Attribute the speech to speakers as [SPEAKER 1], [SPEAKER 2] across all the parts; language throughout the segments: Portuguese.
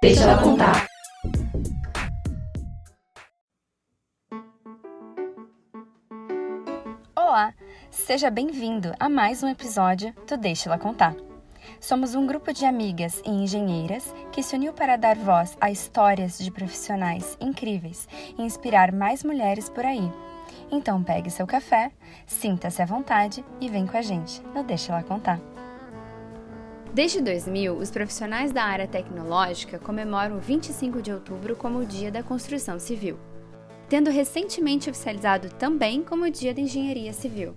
[SPEAKER 1] Deixa ela contar.
[SPEAKER 2] Olá, seja bem-vindo a mais um episódio do Deixa ela contar. Somos um grupo de amigas e engenheiras que se uniu para dar voz a histórias de profissionais incríveis e inspirar mais mulheres por aí. Então pegue seu café, sinta-se à vontade e vem com a gente no Deixa ela contar. Desde 2000, os profissionais da área tecnológica comemoram o 25 de outubro como o Dia da Construção Civil, tendo recentemente oficializado também como o Dia da Engenharia Civil.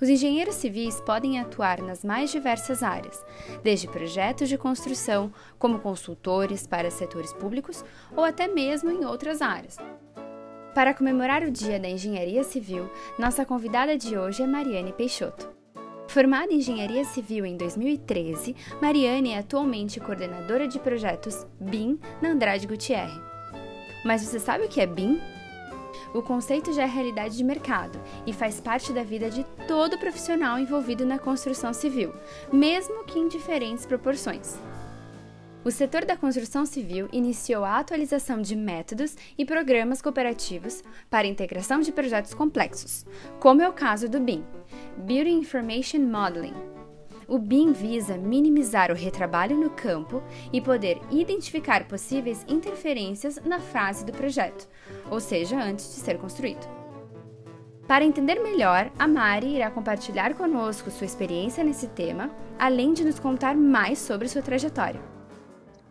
[SPEAKER 2] Os engenheiros civis podem atuar nas mais diversas áreas, desde projetos de construção, como consultores para setores públicos ou até mesmo em outras áreas. Para comemorar o Dia da Engenharia Civil, nossa convidada de hoje é Mariane Peixoto. Formada em Engenharia Civil em 2013, Mariane é atualmente coordenadora de projetos BIM na Andrade Gutierre. Mas você sabe o que é BIM? O conceito já é realidade de mercado e faz parte da vida de todo profissional envolvido na construção civil, mesmo que em diferentes proporções. O setor da construção civil iniciou a atualização de métodos e programas cooperativos para integração de projetos complexos, como é o caso do BIM Building Information Modeling. O BIM visa minimizar o retrabalho no campo e poder identificar possíveis interferências na fase do projeto, ou seja, antes de ser construído. Para entender melhor, a Mari irá compartilhar conosco sua experiência nesse tema, além de nos contar mais sobre sua trajetória.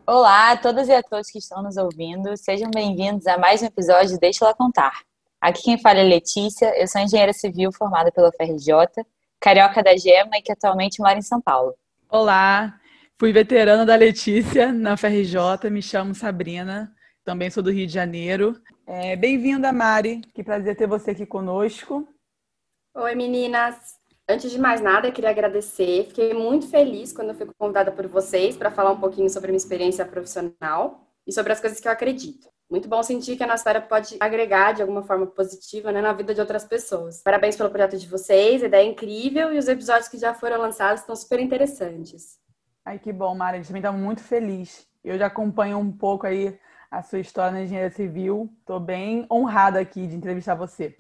[SPEAKER 3] Olá a todas e a todos que estão nos ouvindo, sejam bem-vindos a mais um episódio de Deixa Ela Contar. Aqui quem fala é Letícia, eu sou engenheira civil formada pela FRJ, carioca da Gema e que atualmente mora em São Paulo.
[SPEAKER 4] Olá, fui veterana da Letícia na FRJ, me chamo Sabrina, também sou do Rio de Janeiro. É, Bem-vinda, Mari, que prazer ter você aqui conosco.
[SPEAKER 5] Oi, meninas. Antes de mais nada, eu queria agradecer. Fiquei muito feliz quando eu fui convidada por vocês para falar um pouquinho sobre minha experiência profissional e sobre as coisas que eu acredito. Muito bom sentir que a nossa história pode agregar de alguma forma positiva né, na vida de outras pessoas. Parabéns pelo projeto de vocês, a ideia é incrível e os episódios que já foram lançados estão super interessantes.
[SPEAKER 4] Ai, que bom, Mari. A gente também está muito feliz. Eu já acompanho um pouco aí a sua história na engenharia civil. Estou bem honrada aqui de entrevistar você.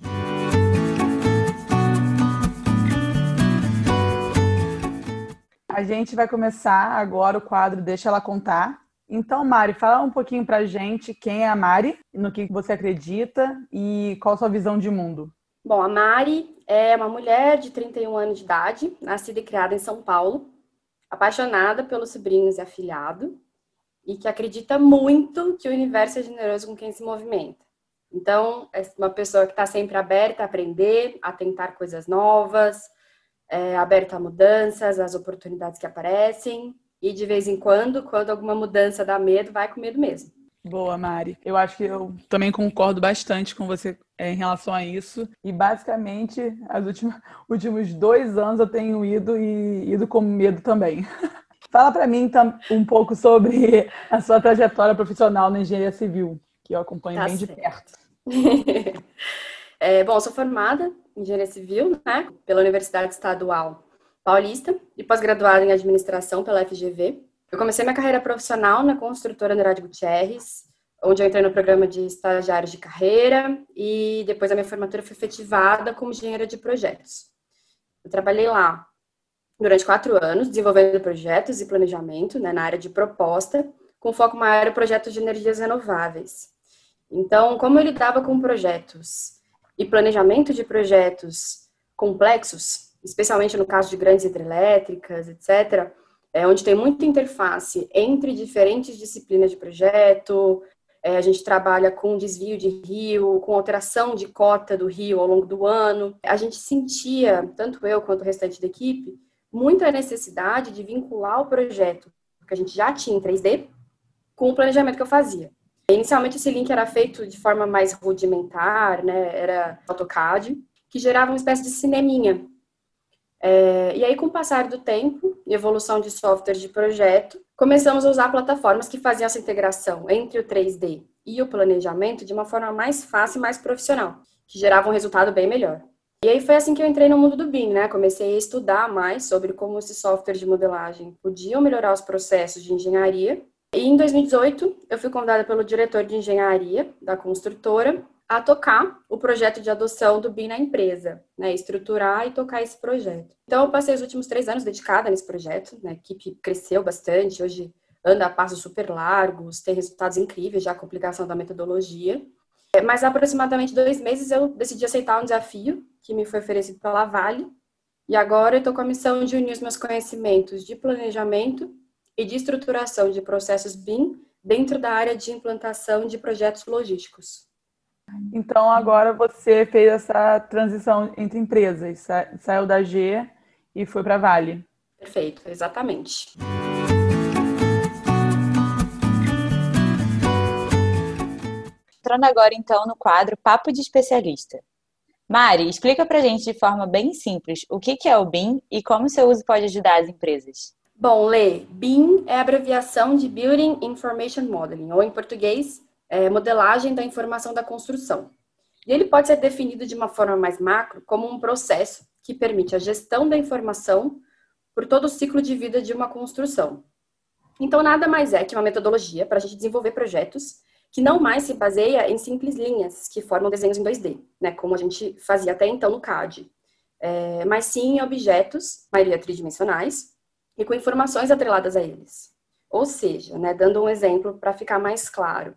[SPEAKER 4] A gente vai começar agora o quadro Deixa Ela Contar. Então, Mari, fala um pouquinho pra gente quem é a Mari, no que você acredita e qual a sua visão de mundo.
[SPEAKER 5] Bom, a Mari é uma mulher de 31 anos de idade, nascida e criada em São Paulo, apaixonada pelos sobrinhos e afilhado, e que acredita muito que o universo é generoso com quem se movimenta. Então, é uma pessoa que está sempre aberta a aprender, a tentar coisas novas, é, aberta a mudanças, às oportunidades que aparecem. E de vez em quando, quando alguma mudança dá medo, vai com medo mesmo.
[SPEAKER 4] Boa, Mari. Eu acho que eu também concordo bastante com você é, em relação a isso. E basicamente, os últimos, últimos dois anos eu tenho ido e ido com medo também. Fala para mim um pouco sobre a sua trajetória profissional na engenharia civil, que eu acompanho tá bem certo. de perto.
[SPEAKER 5] É, bom, sou formada engenharia civil, né, pela Universidade Estadual Paulista e pós-graduada em administração pela FGV. Eu comecei minha carreira profissional na construtora Andrade Gutierrez, onde eu entrei no programa de estagiários de carreira e depois a minha formatura foi efetivada como engenheira de projetos. Eu trabalhei lá durante quatro anos, desenvolvendo projetos e planejamento né, na área de proposta, com foco maior em projetos de energias renováveis. Então, como eu lidava com projetos e planejamento de projetos complexos, especialmente no caso de grandes hidrelétricas, etc., é, onde tem muita interface entre diferentes disciplinas de projeto, é, a gente trabalha com desvio de rio, com alteração de cota do rio ao longo do ano. A gente sentia, tanto eu quanto o restante da equipe, muita necessidade de vincular o projeto que a gente já tinha em 3D com o planejamento que eu fazia. Inicialmente esse link era feito de forma mais rudimentar, né? Era AutoCAD, que gerava uma espécie de cineminha. É, e aí, com o passar do tempo e evolução de softwares de projeto, começamos a usar plataformas que faziam essa integração entre o 3D e o planejamento de uma forma mais fácil e mais profissional, que gerava um resultado bem melhor. E aí foi assim que eu entrei no mundo do BIM, né? Comecei a estudar mais sobre como esses softwares de modelagem podiam melhorar os processos de engenharia E em 2018, eu fui convidada pelo diretor de engenharia da construtora a tocar o projeto de adoção do BIM na empresa, né, estruturar e tocar esse projeto. Então, eu passei os últimos três anos dedicada nesse projeto, né, a equipe cresceu bastante, hoje anda a passos super largos, tem resultados incríveis já com a aplicação da metodologia. É, mas há aproximadamente dois meses eu decidi aceitar um desafio que me foi oferecido pela Vale, e agora eu estou com a missão de unir os meus conhecimentos de planejamento e de estruturação de processos BIM dentro da área de implantação de projetos logísticos.
[SPEAKER 4] Então, agora você fez essa transição entre empresas, saiu da G e foi para a Vale.
[SPEAKER 5] Perfeito, exatamente.
[SPEAKER 3] Entrando agora, então, no quadro Papo de Especialista. Mari, explica para gente de forma bem simples o que é o BIM e como seu uso pode ajudar as empresas.
[SPEAKER 5] Bom, Lê, BIM é abreviação de Building Information Modeling, ou em português, é, modelagem da informação da construção. E ele pode ser definido de uma forma mais macro como um processo que permite a gestão da informação por todo o ciclo de vida de uma construção. Então, nada mais é que uma metodologia para a gente desenvolver projetos que não mais se baseia em simples linhas que formam desenhos em 2D, né, como a gente fazia até então no CAD, é, mas sim em objetos, maioria tridimensionais, e com informações atreladas a eles. Ou seja, né, dando um exemplo para ficar mais claro,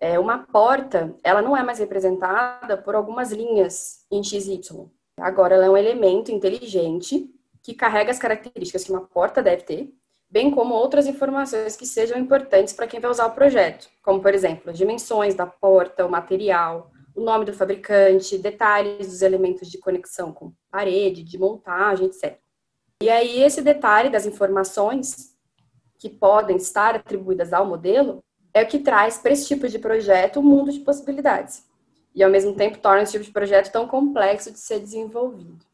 [SPEAKER 5] é, uma porta, ela não é mais representada por algumas linhas em XY. Agora, ela é um elemento inteligente que carrega as características que uma porta deve ter, bem como outras informações que sejam importantes para quem vai usar o projeto, como, por exemplo, as dimensões da porta, o material, o nome do fabricante, detalhes dos elementos de conexão com parede, de montagem, etc. E aí, esse detalhe das informações que podem estar atribuídas ao modelo é o que traz para esse tipo de projeto um mundo de possibilidades. E, ao mesmo tempo, torna esse tipo de projeto tão complexo de ser desenvolvido.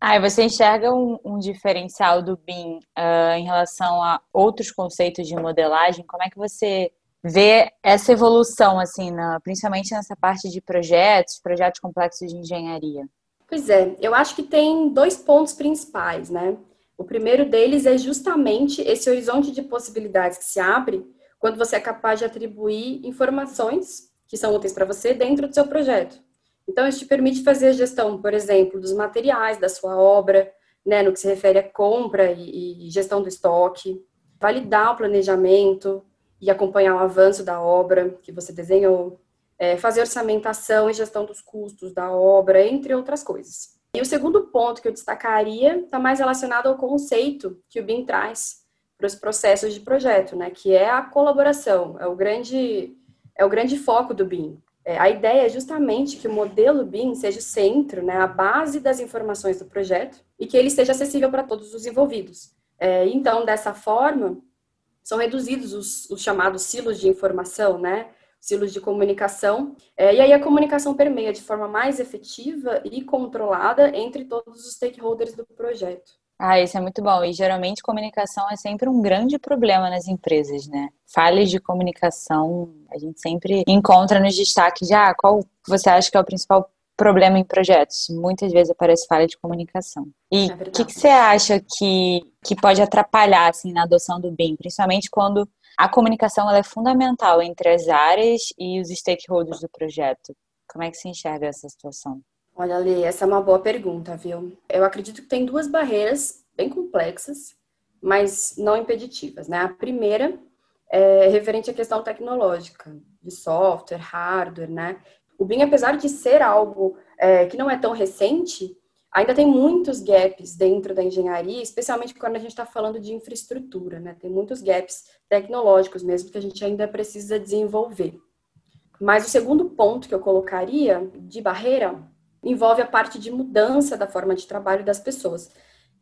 [SPEAKER 3] Ah, você enxerga um, um diferencial do BIM uh, em relação a outros conceitos de modelagem? Como é que você vê essa evolução, assim, na, principalmente nessa parte de projetos, projetos complexos de engenharia?
[SPEAKER 5] Pois é, eu acho que tem dois pontos principais, né? O primeiro deles é justamente esse horizonte de possibilidades que se abre quando você é capaz de atribuir informações que são úteis para você dentro do seu projeto. Então, isso te permite fazer a gestão, por exemplo, dos materiais da sua obra, né, no que se refere à compra e, e gestão do estoque, validar o planejamento e acompanhar o avanço da obra que você desenhou, é, fazer orçamentação e gestão dos custos da obra, entre outras coisas. E o segundo ponto que eu destacaria está mais relacionado ao conceito que o BIM traz, para os processos de projeto, né? Que é a colaboração, é o grande, é o grande foco do BIM. É, a ideia é justamente que o modelo BIM seja o centro, né, a base das informações do projeto e que ele seja acessível para todos os envolvidos. É, então, dessa forma, são reduzidos os, os, chamados silos de informação, né, silos de comunicação, é, e aí a comunicação permeia de forma mais efetiva e controlada entre todos os stakeholders do projeto.
[SPEAKER 3] Ah, isso é muito bom. E geralmente comunicação é sempre um grande problema nas empresas, né? Falhas de comunicação, a gente sempre encontra nos destaques de ah, qual você acha que é o principal problema em projetos? Muitas vezes aparece falha de comunicação. E o é que, que você acha que, que pode atrapalhar assim, na adoção do BIM, principalmente quando a comunicação é fundamental entre as áreas e os stakeholders do projeto? Como é que se enxerga essa situação?
[SPEAKER 5] Olha, Lê, essa é uma boa pergunta, viu? Eu acredito que tem duas barreiras bem complexas, mas não impeditivas, né? A primeira é referente à questão tecnológica, de software, hardware, né? O BIM, apesar de ser algo é, que não é tão recente, ainda tem muitos gaps dentro da engenharia, especialmente quando a gente está falando de infraestrutura, né? Tem muitos gaps tecnológicos mesmo que a gente ainda precisa desenvolver. Mas o segundo ponto que eu colocaria de barreira envolve a parte de mudança da forma de trabalho das pessoas.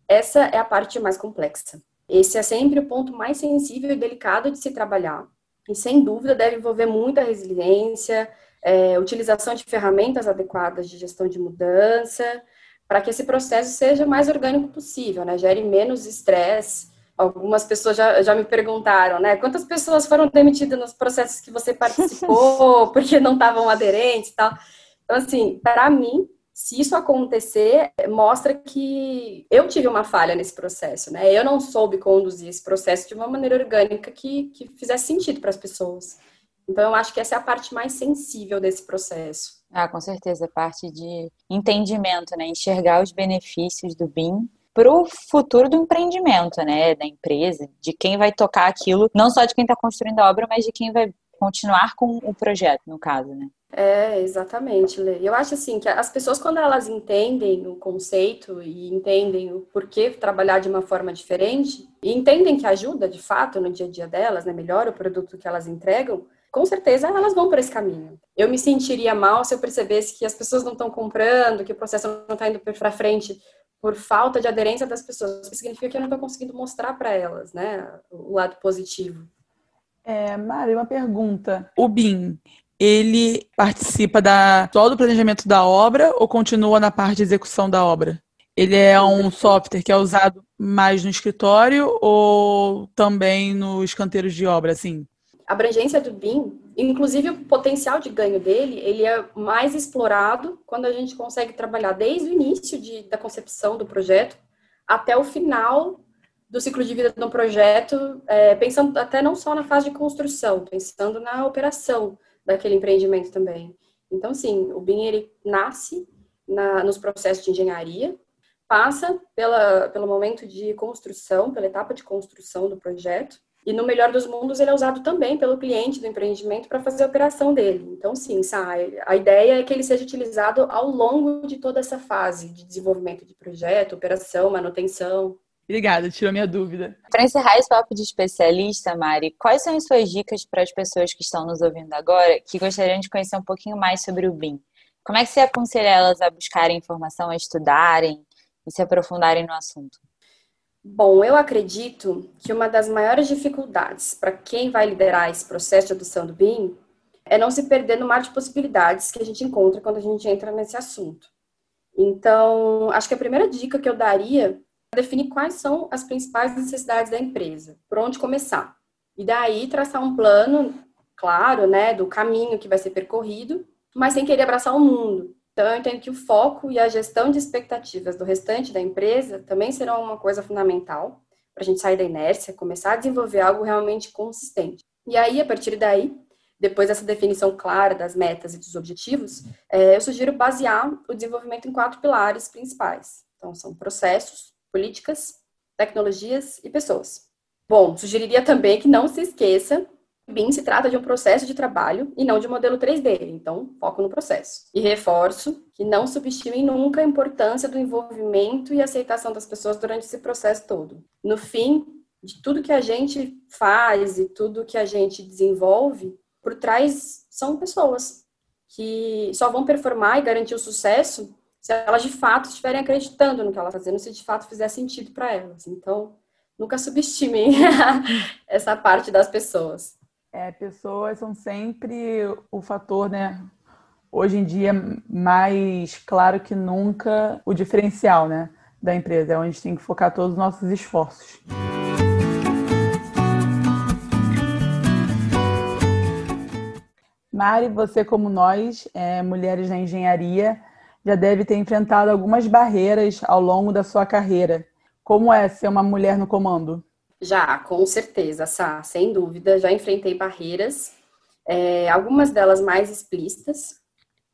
[SPEAKER 5] Essa é a parte mais complexa. Esse é sempre o ponto mais sensível e delicado de se trabalhar. E, sem dúvida, deve envolver muita resiliência, é, utilização de ferramentas adequadas de gestão de mudança, para que esse processo seja o mais orgânico possível, né? gere menos estresse. Algumas pessoas já, já me perguntaram, né? Quantas pessoas foram demitidas nos processos que você participou porque não estavam aderentes e tal? Então, assim, para mim, Se isso acontecer, mostra que eu tive uma falha nesse processo, né? Eu não soube conduzir esse processo de uma maneira orgânica que, que fizesse sentido para as pessoas. Então, eu acho que essa é a parte mais sensível desse processo.
[SPEAKER 3] Ah, com certeza, parte de entendimento, né? Enxergar os benefícios do BIM para o futuro do empreendimento, né? Da empresa, de quem vai tocar aquilo, não só de quem está construindo a obra, mas de quem vai continuar com o projeto, no caso, né?
[SPEAKER 5] É, exatamente, Lê. Eu acho assim que as pessoas, quando elas entendem o conceito e entendem o porquê trabalhar de uma forma diferente, e entendem que ajuda de fato no dia a dia delas, né? Melhora o produto que elas entregam, com certeza elas vão por esse caminho. Eu me sentiria mal se eu percebesse que as pessoas não estão comprando, que o processo não está indo para frente por falta de aderência das pessoas, que significa que eu não estou conseguindo mostrar para elas, né, o lado positivo.
[SPEAKER 4] É, Mari, uma pergunta. O BIM, ele participa da, só do planejamento da obra ou continua na parte de execução da obra? Ele é um software que é usado mais no escritório ou também nos canteiros de obra, assim?
[SPEAKER 5] Abrangência do BIM, inclusive o potencial de ganho dele, ele é mais explorado quando a gente consegue trabalhar desde o início de, da concepção do projeto até o final do ciclo de vida do projeto, é, pensando até não só na fase de construção, pensando na operação daquele empreendimento também. Então, sim, o BIM ele nasce na, nos processos de engenharia, passa pela, pelo momento de construção, pela etapa de construção do projeto, e no melhor dos mundos, ele é usado também pelo cliente do empreendimento para fazer a operação dele. Então, sim, a ideia é que ele seja utilizado ao longo de toda essa fase de desenvolvimento de projeto, operação, manutenção.
[SPEAKER 4] Obrigada, tirou minha dúvida.
[SPEAKER 3] Para encerrar esse papo de especialista, Mari, quais são as suas dicas para as pessoas que estão nos ouvindo agora que gostariam de conhecer um pouquinho mais sobre o BIM? Como é que você aconselha elas a buscarem informação, a estudarem e se aprofundarem no assunto?
[SPEAKER 5] Bom, eu acredito que uma das maiores dificuldades para quem vai liderar esse processo de adoção do BIM é não se perder no mar de possibilidades que a gente encontra quando a gente entra nesse assunto. Então, acho que a primeira dica que eu daria é definir quais são as principais necessidades da empresa, por onde começar. E daí traçar um plano, claro, né, do caminho que vai ser percorrido, mas sem querer abraçar o mundo. Então, eu entendo que o foco e a gestão de expectativas do restante da empresa também serão uma coisa fundamental para a gente sair da inércia, começar a desenvolver algo realmente consistente. E aí, a partir daí, depois dessa definição clara das metas e dos objetivos, é, eu sugiro basear o desenvolvimento em quatro pilares principais. Então, são processos, políticas, tecnologias e pessoas. Bom, sugeriria também que não se esqueça BIM se trata de um processo de trabalho e não de um modelo 3D, então foco no processo. E reforço que não subestimem nunca a importância do envolvimento e aceitação das pessoas durante esse processo todo. No fim, de tudo que a gente faz e tudo que a gente desenvolve, por trás são pessoas que só vão performar e garantir o sucesso se elas de fato estiverem acreditando no que elas fazendo, se de fato fizer sentido para elas. Então, nunca subestimem essa parte das pessoas.
[SPEAKER 4] É, pessoas são sempre o fator, né? Hoje em dia, mais claro que nunca, o diferencial, né? Da empresa. É onde a gente tem que focar todos os nossos esforços. Mari, você como nós, é, mulheres na engenharia, já deve ter enfrentado algumas barreiras ao longo da sua carreira. Como é ser uma mulher no comando?
[SPEAKER 5] Já, com certeza, Sá, sem dúvida. Já enfrentei barreiras, é, algumas delas mais explícitas,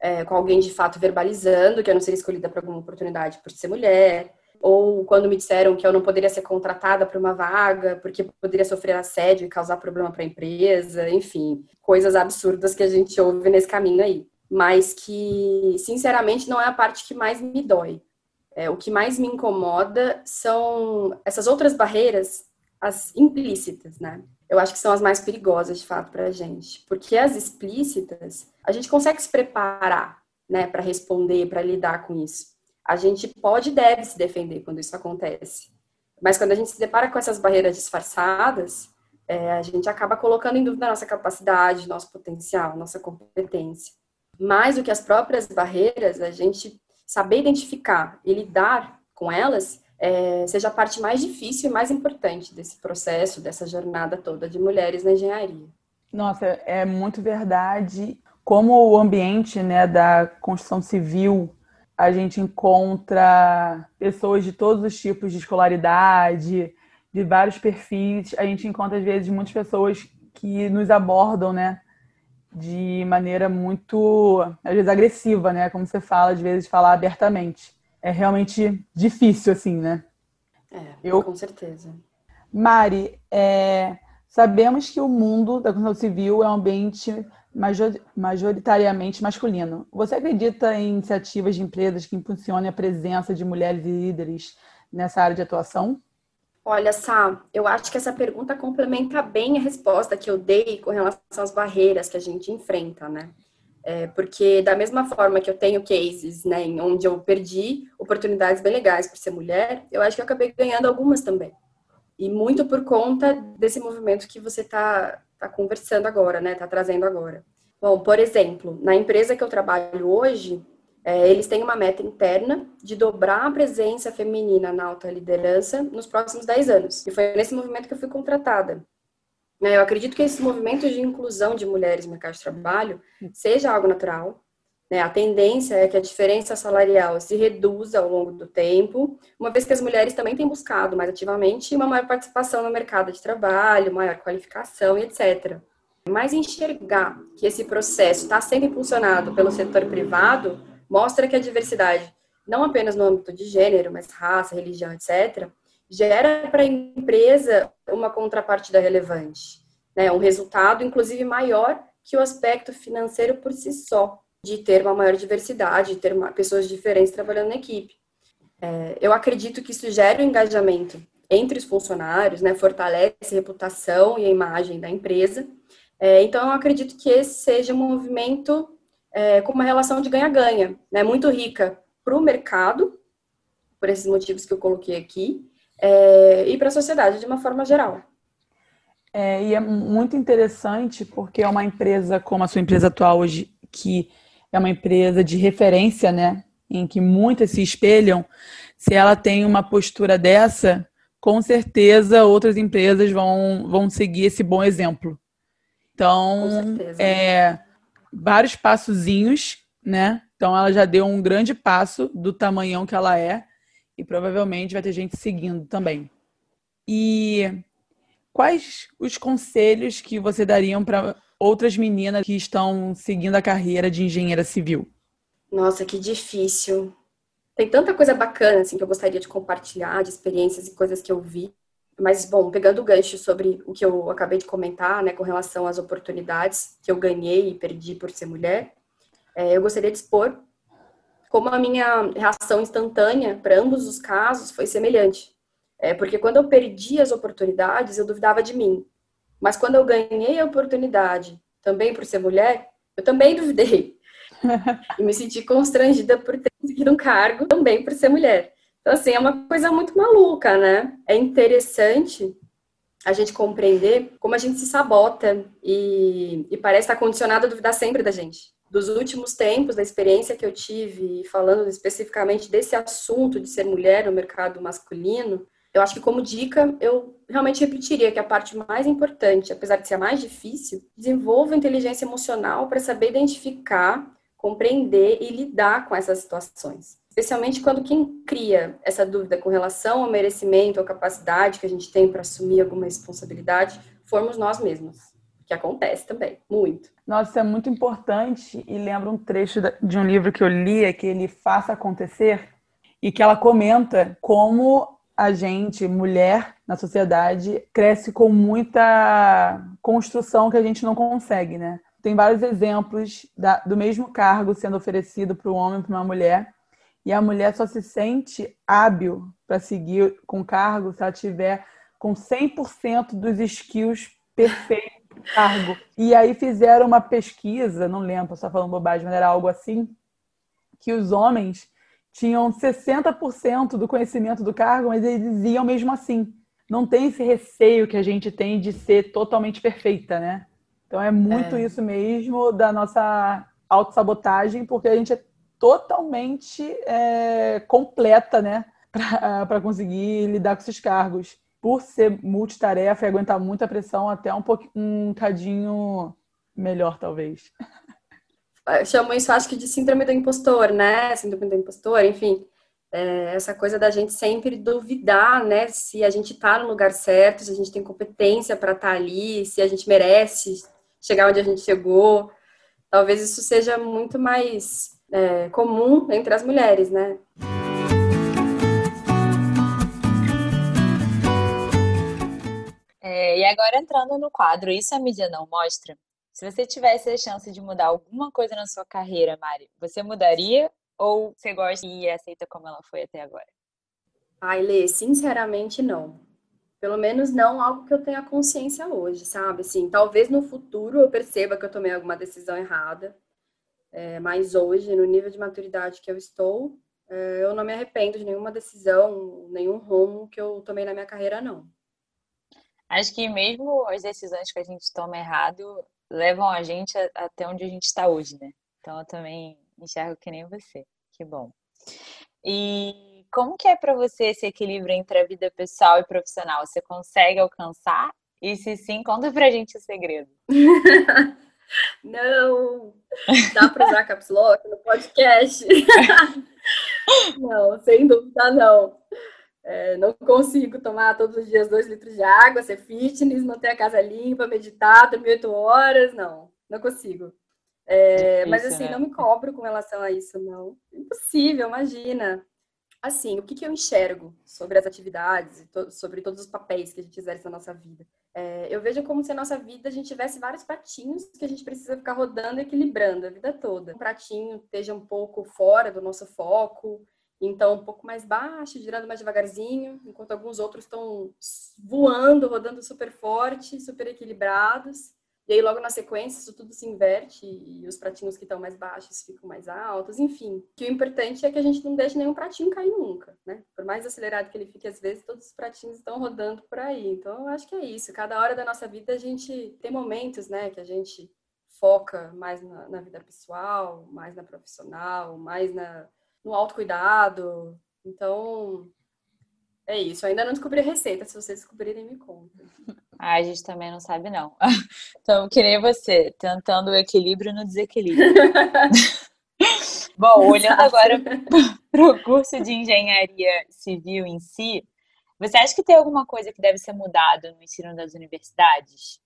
[SPEAKER 5] é, com alguém de fato verbalizando que eu não seria escolhida para alguma oportunidade por ser mulher, ou quando me disseram que eu não poderia ser contratada para uma vaga porque poderia sofrer assédio e causar problema para a empresa, enfim, coisas absurdas que a gente ouve nesse caminho aí. Mas que, sinceramente, não é a parte que mais me dói. É, o que mais me incomoda são essas outras barreiras as implícitas, né? Eu acho que são as mais perigosas, de fato, para a gente. Porque as explícitas, a gente consegue se preparar, né, para responder, para lidar com isso. A gente pode e deve se defender quando isso acontece. Mas quando a gente se depara com essas barreiras disfarçadas, é, a gente acaba colocando em dúvida nossa capacidade, nosso potencial, nossa competência. Mais do que as próprias barreiras, a gente saber identificar e lidar com elas é, seja a parte mais difícil e mais importante desse processo, dessa jornada toda de mulheres na engenharia.
[SPEAKER 4] Nossa, é muito verdade. Como o ambiente né, da construção civil, a gente encontra pessoas de todos os tipos de escolaridade, de vários perfis. A gente encontra, às vezes, muitas pessoas que nos abordam, né? De maneira muito, às vezes, agressiva, né? Como você fala, às vezes, falar abertamente. É realmente difícil, assim, né?
[SPEAKER 5] É, Eu... com certeza.
[SPEAKER 4] Mari, é... sabemos que o mundo da construção civil é um ambiente majoritariamente masculino. Você acredita em iniciativas de empresas que impulsionem a presença de mulheres e líderes nessa área de atuação?
[SPEAKER 5] Olha, Sá, eu acho que essa pergunta complementa bem a resposta que eu dei com relação às barreiras que a gente enfrenta, né? É, porque da mesma forma que eu tenho cases, né, onde eu perdi oportunidades bem legais por ser mulher, eu acho que eu acabei ganhando algumas também. E muito por conta desse movimento que você está tá conversando agora, né, tá trazendo agora. Bom, por exemplo, na empresa que eu trabalho hoje, é, eles têm uma meta interna de dobrar a presença feminina na alta liderança nos próximos 10 anos. E foi nesse movimento que eu fui contratada. É, eu acredito que esse movimento de inclusão de mulheres no mercado de trabalho seja algo natural. Né? A tendência é que a diferença salarial se reduza ao longo do tempo, uma vez que as mulheres também têm buscado mais ativamente uma maior participação no mercado de trabalho, maior qualificação e etc. Mas enxergar que esse processo está sendo impulsionado pelo setor privado mostra que a diversidade, não apenas no âmbito de gênero, mas raça, religião, etc., gera para a empresa uma contrapartida relevante, né? um resultado, inclusive, maior que o aspecto financeiro por si só, de ter uma maior diversidade, de ter uma, pessoas diferentes trabalhando na equipe. É, eu acredito que isso gera um engajamento entre os funcionários, né? fortalece a reputação e a imagem da empresa. É, então, eu acredito que esse seja um movimento é, com uma relação de ganha-ganha, né, muito rica para o mercado, por esses motivos que eu coloquei aqui, é, e para a sociedade de uma forma geral.
[SPEAKER 4] É, e é muito interessante porque é uma empresa como a sua empresa atual hoje, que é uma empresa de referência, né, em que muitas se espelham, se ela tem uma postura dessa, com certeza outras empresas vão, vão seguir esse bom exemplo. Então, é, vários passozinhos, né? Então ela já deu um grande passo do tamanhão que ela é e provavelmente vai ter gente seguindo também. E quais os conselhos que você dariam para outras meninas que estão seguindo a carreira de engenheira civil?
[SPEAKER 5] Nossa, que difícil. Tem tanta coisa bacana assim que eu gostaria de compartilhar, de experiências e coisas que eu vi. Mas, bom, pegando o gancho sobre o que eu acabei de comentar, né, com relação às oportunidades que eu ganhei e perdi por ser mulher, é, eu gostaria de expor como a minha reação instantânea para ambos os casos foi semelhante. É, porque quando eu perdi as oportunidades, eu duvidava de mim. Mas quando eu ganhei a oportunidade, também por ser mulher, eu também duvidei. e me senti constrangida por ter conseguido um cargo também por ser mulher. Então, assim, é uma coisa muito maluca, né? É interessante a gente compreender como a gente se sabota e, e parece estar condicionado a duvidar sempre da gente. Dos últimos tempos, da experiência que eu tive, falando especificamente desse assunto de ser mulher no mercado masculino, eu acho que como dica, eu realmente repetiria que a parte mais importante, apesar de ser a mais difícil, desenvolva inteligência emocional para saber identificar, compreender e lidar com essas situações. Especialmente quando quem cria essa dúvida com relação ao merecimento, ou capacidade que a gente tem para assumir alguma responsabilidade, formos nós mesmos, que acontece também, muito.
[SPEAKER 4] Nossa, isso é muito importante e lembra um trecho de um livro que eu li, é que ele Faça Acontecer, e que ela comenta como a gente, mulher, na sociedade, cresce com muita construção que a gente não consegue, né? Tem vários exemplos da, do mesmo cargo sendo oferecido para um homem e para uma mulher, e a mulher só se sente hábil para seguir com cargo se ela tiver com 100% dos skills perfeitos cargo. E aí fizeram uma pesquisa, não lembro, só falando bobagem, mas era algo assim, que os homens tinham 60% do conhecimento do cargo, mas eles diziam mesmo assim. Não tem esse receio que a gente tem de ser totalmente perfeita, né? Então é muito é. isso mesmo da nossa autossabotagem, porque a gente é totalmente é, completa, né? Para conseguir lidar com esses cargos. Por ser multitarefa e aguentar muita pressão, até um pouquinho, um cadinho melhor, talvez.
[SPEAKER 5] chamam isso, acho que, de síndrome do impostor, né? Síndrome do impostor, enfim. É, essa coisa da gente sempre duvidar, né? Se a gente está no lugar certo, se a gente tem competência para estar tá ali, se a gente merece chegar onde a gente chegou. Talvez isso seja muito mais é, comum entre as mulheres, né?
[SPEAKER 3] É, e agora entrando no quadro, isso a mídia não mostra. Se você tivesse a chance de mudar alguma coisa na sua carreira, Mari, você mudaria ou você gosta e aceita como ela foi até agora?
[SPEAKER 5] Ai, Lê, sinceramente não. Pelo menos não algo que eu tenha consciência hoje, sabe? Assim, talvez no futuro eu perceba que eu tomei alguma decisão errada, é, mas hoje, no nível de maturidade que eu estou, é, eu não me arrependo de nenhuma decisão, nenhum rumo que eu tomei na minha carreira, não.
[SPEAKER 3] Acho que mesmo as decisões que a gente toma errado levam a gente até onde a gente está hoje, né? Então eu também enxergo que nem você. Que bom. E como que é para você esse equilíbrio entre a vida pessoal e profissional? Você consegue alcançar? E se sim, conta pra gente o segredo.
[SPEAKER 5] Não! Dá para usar caps lock no podcast? não, sem dúvida não. É, não consigo tomar todos os dias dois litros de água, ser fitness, manter a casa limpa, meditar, dormir oito horas. Não, não consigo. É, Difícil, mas assim, né? não me cobro com relação a isso, não. Impossível, imagina. Assim, o que, que eu enxergo sobre as atividades, sobre todos os papéis que a gente exerce na nossa vida? É, eu vejo como se a nossa vida a gente tivesse vários pratinhos que a gente precisa ficar rodando e equilibrando a vida toda. Um pratinho esteja um pouco fora do nosso foco, então um pouco mais baixo, girando mais devagarzinho, enquanto alguns outros estão voando, rodando super forte, super equilibrados. E aí, logo na sequência, isso tudo se inverte e os pratinhos que estão mais baixos ficam mais altos, enfim. Que o importante é que a gente não deixe nenhum pratinho cair nunca, né? Por mais acelerado que ele fique, às vezes, todos os pratinhos estão rodando por aí. Então, eu acho que é isso. Cada hora da nossa vida, a gente tem momentos, né, que a gente foca mais na, na vida pessoal, mais na profissional, mais na, no autocuidado. Então, é isso. Eu ainda não descobri a receita. Se vocês descobrirem, me conta.
[SPEAKER 3] Ah, a gente também não sabe, não. Então, que nem você, tentando o equilíbrio no desequilíbrio. Bom, olhando agora para o curso de engenharia civil em si, você acha que tem alguma coisa que deve ser mudada no ensino das universidades?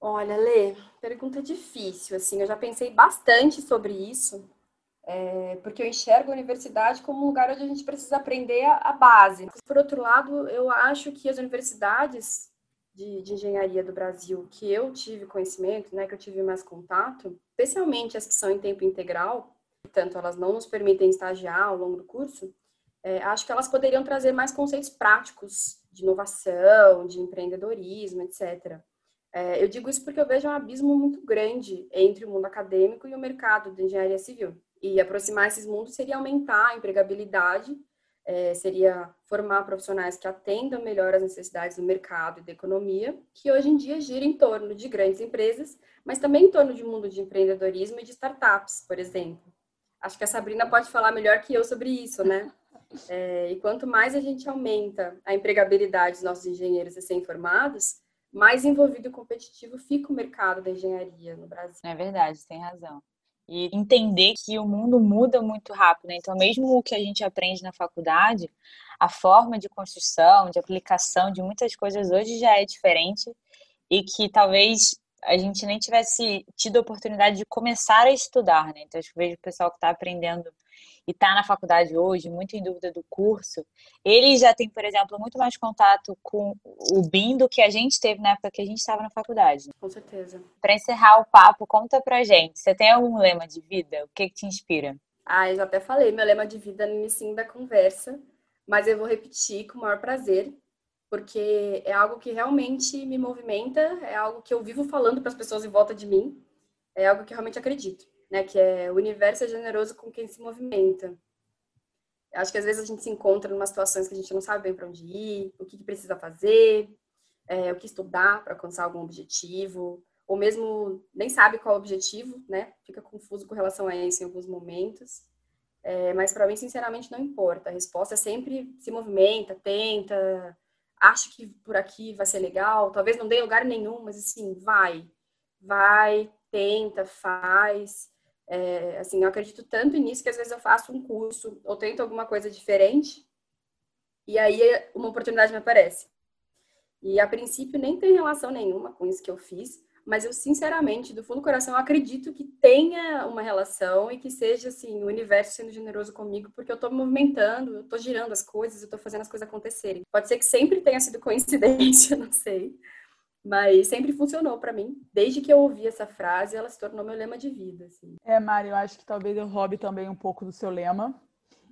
[SPEAKER 5] Olha, Lê, pergunta difícil. Assim, eu já pensei bastante sobre isso, é, porque eu enxergo a universidade como um lugar onde a gente precisa aprender a, a base. Por outro lado, eu acho que as universidades de, de, engenharia do Brasil que eu tive conhecimento, né, que eu tive mais contato, especialmente as que são em tempo integral, portanto, elas não nos permitem estagiar ao longo do curso, é, acho que elas poderiam trazer mais conceitos práticos de inovação, de empreendedorismo, etc. É, eu digo isso porque eu vejo um abismo muito grande entre o mundo acadêmico e o mercado de engenharia civil. E aproximar esses mundos seria aumentar a empregabilidade é, seria formar profissionais que atendam melhor as necessidades do mercado e da economia, que hoje em dia gira em torno de grandes empresas, mas também em torno de mundo de empreendedorismo e de startups, por exemplo. Acho que a Sabrina pode falar melhor que eu sobre isso, né? É, e quanto mais a gente aumenta a empregabilidade dos nossos engenheiros recém-formados, mais envolvido e competitivo fica o mercado da engenharia no Brasil.
[SPEAKER 3] É verdade, tem razão e entender que o mundo muda muito rápido. Né? Então, mesmo o que a gente aprende na faculdade, a forma de construção, de aplicação de muitas coisas hoje já é diferente e que talvez a gente nem tivesse tido a oportunidade de começar a estudar, né? Então, eu vejo o pessoal que está aprendendo e está na faculdade hoje, muito em dúvida do curso, ele já tem, por exemplo, muito mais contato com o BIM do que a gente teve na época que a gente estava na faculdade.
[SPEAKER 5] Com certeza.
[SPEAKER 3] Para encerrar o papo, conta pra gente, você tem algum lema de vida? O que, que te inspira?
[SPEAKER 5] Ah, eu já até falei, meu lema de vida no início da conversa, mas eu vou repetir com o maior prazer, porque é algo que realmente me movimenta, é algo que eu vivo falando para as pessoas em volta de mim, é algo que eu realmente acredito né? Que é o universo é generoso com quem se movimenta. Acho que às vezes a gente se encontra em umas situações que a gente não sabe bem para onde ir, o que, que precisa fazer, é, o que estudar para alcançar algum objetivo, ou mesmo nem sabe qual é o objetivo, né? Fica confuso com relação a isso em alguns momentos. É, mas para mim, sinceramente, não importa. A resposta é sempre se movimenta, tenta, acha que por aqui vai ser legal. Talvez não dê lugar nenhum, mas assim, vai, vai, tenta, faz. É, assim, eu acredito tanto nisso que às vezes eu faço um curso ou tento alguma coisa diferente e aí uma oportunidade me aparece. E a princípio nem tem relação nenhuma com isso que eu fiz, mas eu sinceramente, do fundo do coração, acredito que tenha uma relação e que seja assim, o universo sendo generoso comigo, porque eu estou movimentando, eu estou girando as coisas, eu estou fazendo as coisas acontecerem. Pode ser que sempre tenha sido coincidência, não sei. Mas sempre funcionou para mim. Desde que eu ouvi essa frase, ela se tornou meu lema de vida. Assim.
[SPEAKER 4] É, Mari, eu acho que talvez eu roube também um pouco do seu lema.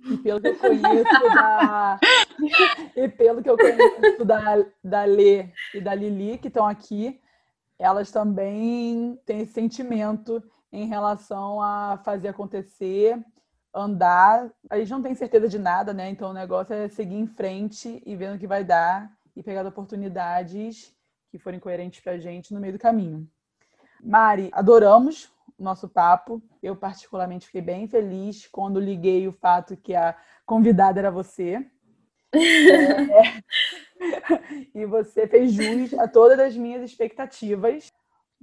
[SPEAKER 4] E pelo que eu conheço da. e pelo que eu conheço da, da Lê e da Lili, que estão aqui, elas também têm esse sentimento em relação a fazer acontecer, andar. A gente não tem certeza de nada, né? Então o negócio é seguir em frente e vendo o que vai dar e pegar oportunidades que forem coerentes para a gente no meio do caminho. Mari, adoramos o nosso papo. Eu, particularmente, fiquei bem feliz quando liguei o fato que a convidada era você. é... e você fez jus a todas as minhas expectativas.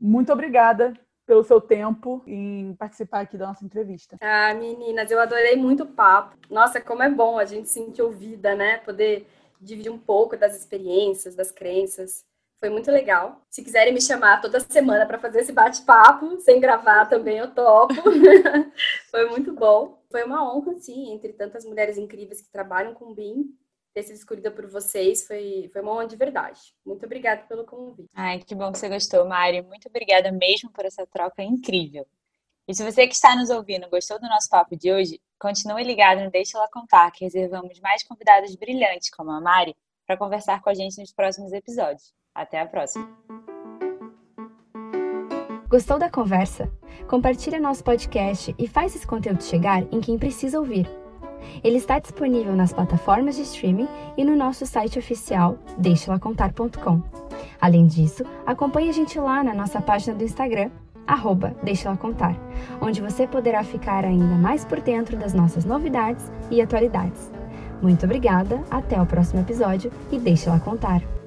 [SPEAKER 4] Muito obrigada pelo seu tempo em participar aqui da nossa entrevista.
[SPEAKER 5] Ah, meninas, eu adorei muito o papo. Nossa, como é bom a gente se sentir ouvida, né? Poder dividir um pouco das experiências, das crenças. Foi muito legal. Se quiserem me chamar toda semana para fazer esse bate-papo, sem gravar também eu topo. Foi muito bom. Foi uma honra, sim, entre tantas mulheres incríveis que trabalham com o BIM, ter sido escolhida por vocês. Foi, foi uma honra de verdade. Muito obrigada pelo convite.
[SPEAKER 3] Ai, que bom que você gostou, Mari. Muito obrigada mesmo por essa troca incrível. E se você que está nos ouvindo gostou do nosso papo de hoje, continue ligado no Deixa Ela Contar, que reservamos mais convidados brilhantes como a Mari para conversar com a gente nos próximos episódios. Até a próxima.
[SPEAKER 2] Gostou da conversa? Compartilha nosso podcast e faz esse conteúdo chegar em quem precisa ouvir. Ele está disponível nas plataformas de streaming e no nosso site oficial deixelacontar.com. Além disso, acompanhe a gente lá na nossa página do Instagram, arroba Deixa Ela Contar, onde você poderá ficar ainda mais por dentro das nossas novidades e atualidades. Muito obrigada, até o próximo episódio e Deixa Ela Contar.